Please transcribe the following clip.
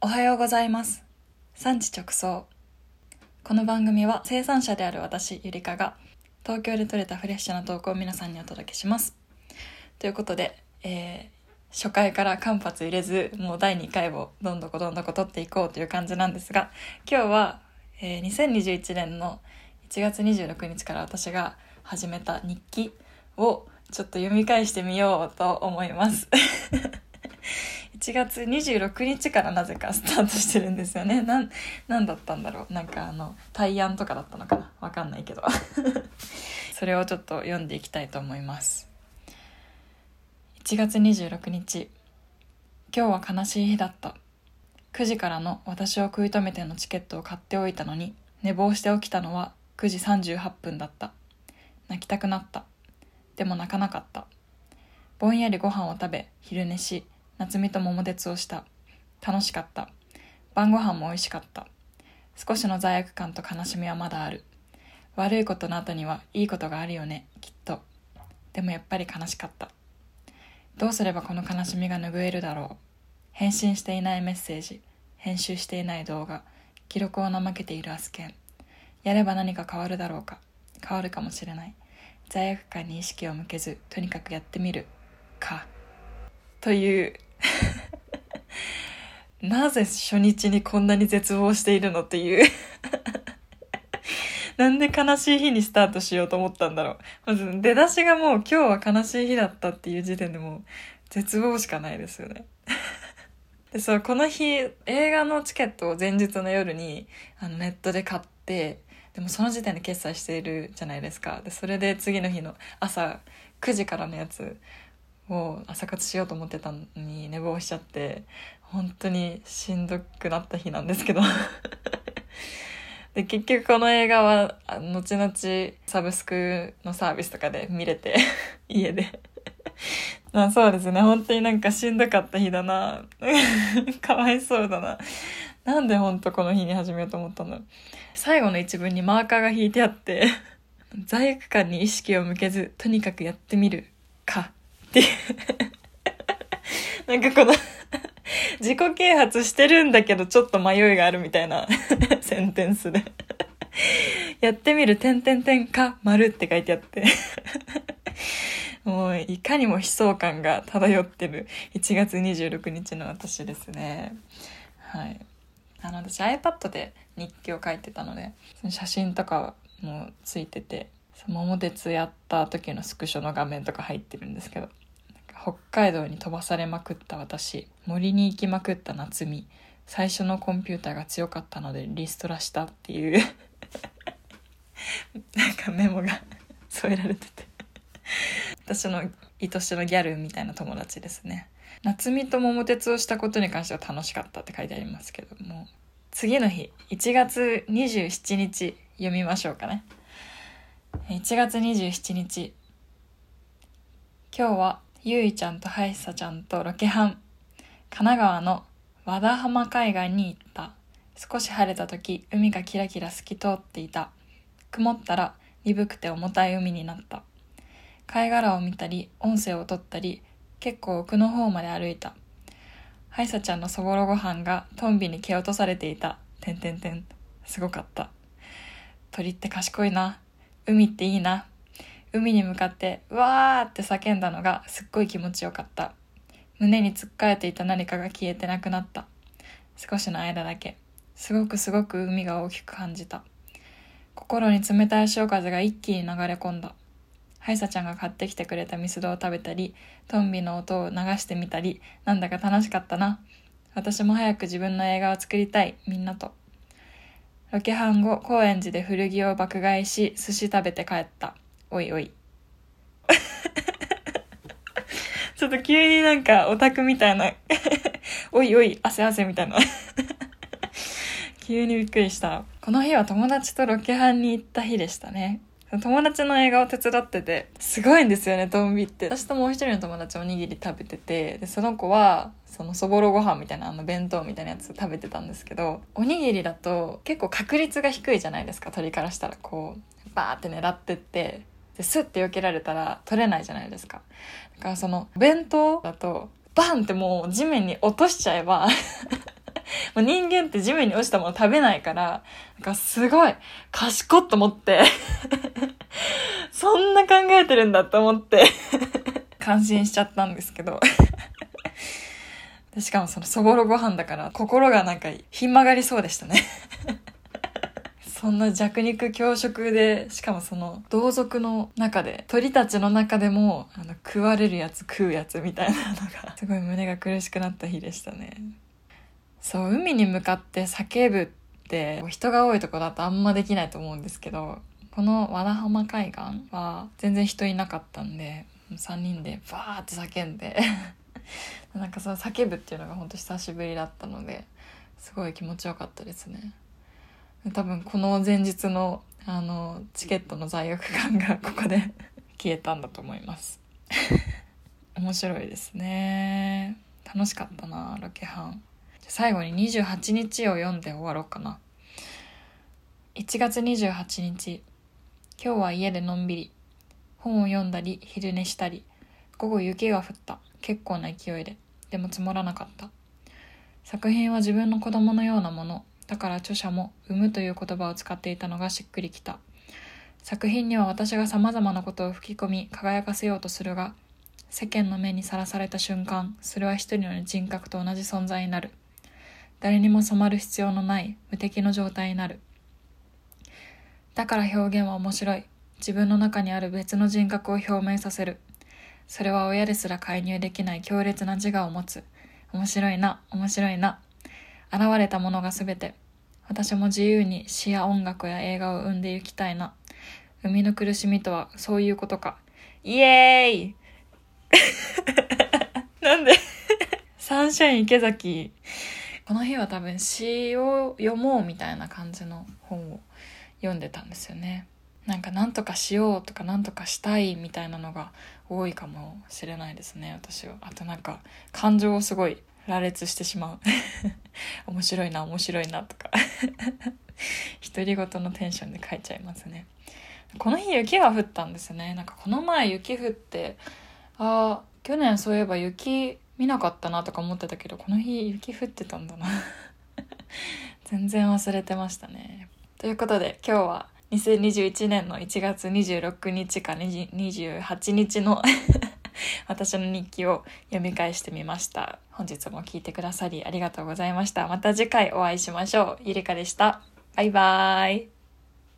おはようございます。産地直送この番組は生産者である私ゆりかが東京で採れたフレッシュな投稿を皆さんにお届けします。ということで、えー、初回から間髪入れずもう第2回をどんどこどんどこ取っていこうという感じなんですが今日は、えー、2021年の1月26日から私が始めた日記をちょっと読み返してみようと思います。1月26日からなぜかスタートしてるんですよね。なん、なんだったんだろう。なんかあの、対案とかだったのかなわかんないけど。それをちょっと読んでいきたいと思います。1月26日。今日は悲しい日だった。9時からの私を食い止めてのチケットを買っておいたのに、寝坊して起きたのは9時38分だった。泣きたくなった。でも泣かなかった。ぼんやりご飯を食べ、昼寝し、夏美と桃鉄をした。楽しかった。晩ご飯も美味しかった。少しの罪悪感と悲しみはまだある。悪いことの後にはいいことがあるよね。きっと。でもやっぱり悲しかった。どうすればこの悲しみが拭えるだろう。返信していないメッセージ。編集していない動画。記録を怠けているアスケン。やれば何か変わるだろうか。変わるかもしれない。罪悪感に意識を向けずとにかくやってみるか。という なぜ初日にこんなに絶望しているのっていう なんで悲しい日にスタートしようと思ったんだろう。まず出だしがもう今日は悲しい日だったっていう時点でもう絶望しかないですよね。で、そう、この日映画のチケットを前日の夜にあのネットで買って、でもその時点で決済しているじゃないですか。で、それで次の日の朝9時からのやつを朝活しようと思ってたのに寝坊しちゃって本当にしんどくなった日なんですけど。で結局この映画は後々サブスクのサービスとかで見れて 家で。まあそうですね。本当になんかしんどかった日だな。かわいそうだな。なんで本当この日に始めようと思ったの？最後の一文にマーカーが引いてあって罪悪感に意識を向けずとにかくやってみるか。っていう。なんかこの自己啓発してるんだけどちょっと迷いがあるみたいな センテンスで。やってみる、てんてんてんか、丸って書いてあって。もう、いかにも悲壮感が漂ってる。1月26日の私ですね。はい。あの、私 iPad で日記を書いてたので、その写真とかもついてて、桃鉄やった時のスクショの画面とか入ってるんですけど。北海道に飛ばされまくった私森に行きまくった夏美最初のコンピューターが強かったのでリストラしたっていう。なんかメモが 添えられてて。私の愛しのギャルみたいな友達ですね。夏美と桃鉄をしたことに関しては楽しかったって書いてありますけども次の日1月27日読みましょうかね。1月27日今日はゆいちゃんとはいさちゃんとロケハン神奈川の和田浜海岸に行った少し晴れた時海がキラキラ透き通っていた曇ったら鈍くて重たい海になった貝殻を見たり音声を取ったり結構奥の方まで歩いたハイサちゃんのそぼろご飯がトンビに蹴落とされていた。てんてんてん。すごかった。鳥って賢いな。海っていいな。海に向かって、わーって叫んだのがすっごい気持ちよかった。胸につっかえていた何かが消えてなくなった。少しの間だけ。すごくすごく海が大きく感じた。心に冷たい潮風が一気に流れ込んだ。ハイサちゃんが買ってきてくれたミスドを食べたり、トンビの音を流してみたり、なんだか楽しかったな。私も早く自分の映画を作りたい、みんなと。ロケハン後、高円寺で古着を爆買いし、寿司食べて帰った。おいおい。ちょっと急になんかオタクみたいなおいおい、汗汗みたいな急にびっくりした。この日は友達とロケハンに行った日でしたね。友達の映画を手伝ってて、すごいんですよね、トンビって。私ともう一人の友達おにぎり食べてて、で、その子は、そのそぼろご飯みたいなあの弁当みたいなやつ食べてたんですけど、おにぎりだと結構確率が低いじゃないですか、鳥からしたら。こう、バーって狙ってって、で、スッて避けられたら取れないじゃないですか。だからその、弁当だと、バンってもう地面に落としちゃえば もう人間って地面に落ちたもの食べないから、なんかすごい賢っと思って そんな考えてるんだと思って 感心しちゃったんですけどしかもそのそぼろご飯だから心がなんかひん曲がりそうでしたねそんな弱肉強食で、しかもその同族の中で、鳥たちの中でも、あの、食われるやつ食うやつみたいなのが、すごい胸が苦しくなった日でしたね。そう、海に向かって叫ぶって、人が多いとこだとあんまできないと思うんですけど、この和田浜海岸は全然人いなかったんで、3人でバーって叫んで なんかその叫ぶっていうのが本当久しぶりだったので、すごい気持ちよかったですね。多分この前日のあのチケットの罪悪感がここで 消えたんだと思います。面白いですね。楽しかったなロケハン。最後に28日を読んで終わろうかな。1月28日。今日は家でのんびり。本を読んだり昼寝したり。午後雪が降った。結構な勢いで。でも積もらなかった。作品は自分の子供のようなもの。だから著者も「産む」という言葉を使っていたのがしっくりきた。作品には私がさまざまなことを吹き込み輝かせようとするが世間の目にさらされた瞬間それは一人の人格と同じ存在になる。誰にも染まる必要のない無敵の状態になる。だから表現は面白い。自分の中にある別の人格を表明させる。それは親ですら介入できない強烈な自我を持つ。面白いな面白いな。現れたものが全て。私も自由に詩や音楽や映画を生んでいきたいな。生みの苦しみとはそういうことか。イエーイ！なんで？サンシャイン池崎。この日は多分詩を読もうみたいな感じの本を読んでたんですよね。なんか何とかしようとか何とかしたいみたいなのが多いかもしれないですね私は。あとなんか感情をすごい羅列してしまう。面白いな面白いなとか。独り言のテンションで書いちゃいますね。この日雪が降ったんですね。なんかこの前雪降ってああ去年そういえば雪見なかったなとか思ってたけどこの日雪降ってたんだな。全然忘れてましたね。ということで今日は2021年の1月26日か28日の 私の日記を読み返してみました。本日も聞いてくださりありがとうございました。また次回お会いしましょう。ゆりかでした。バイバーイ。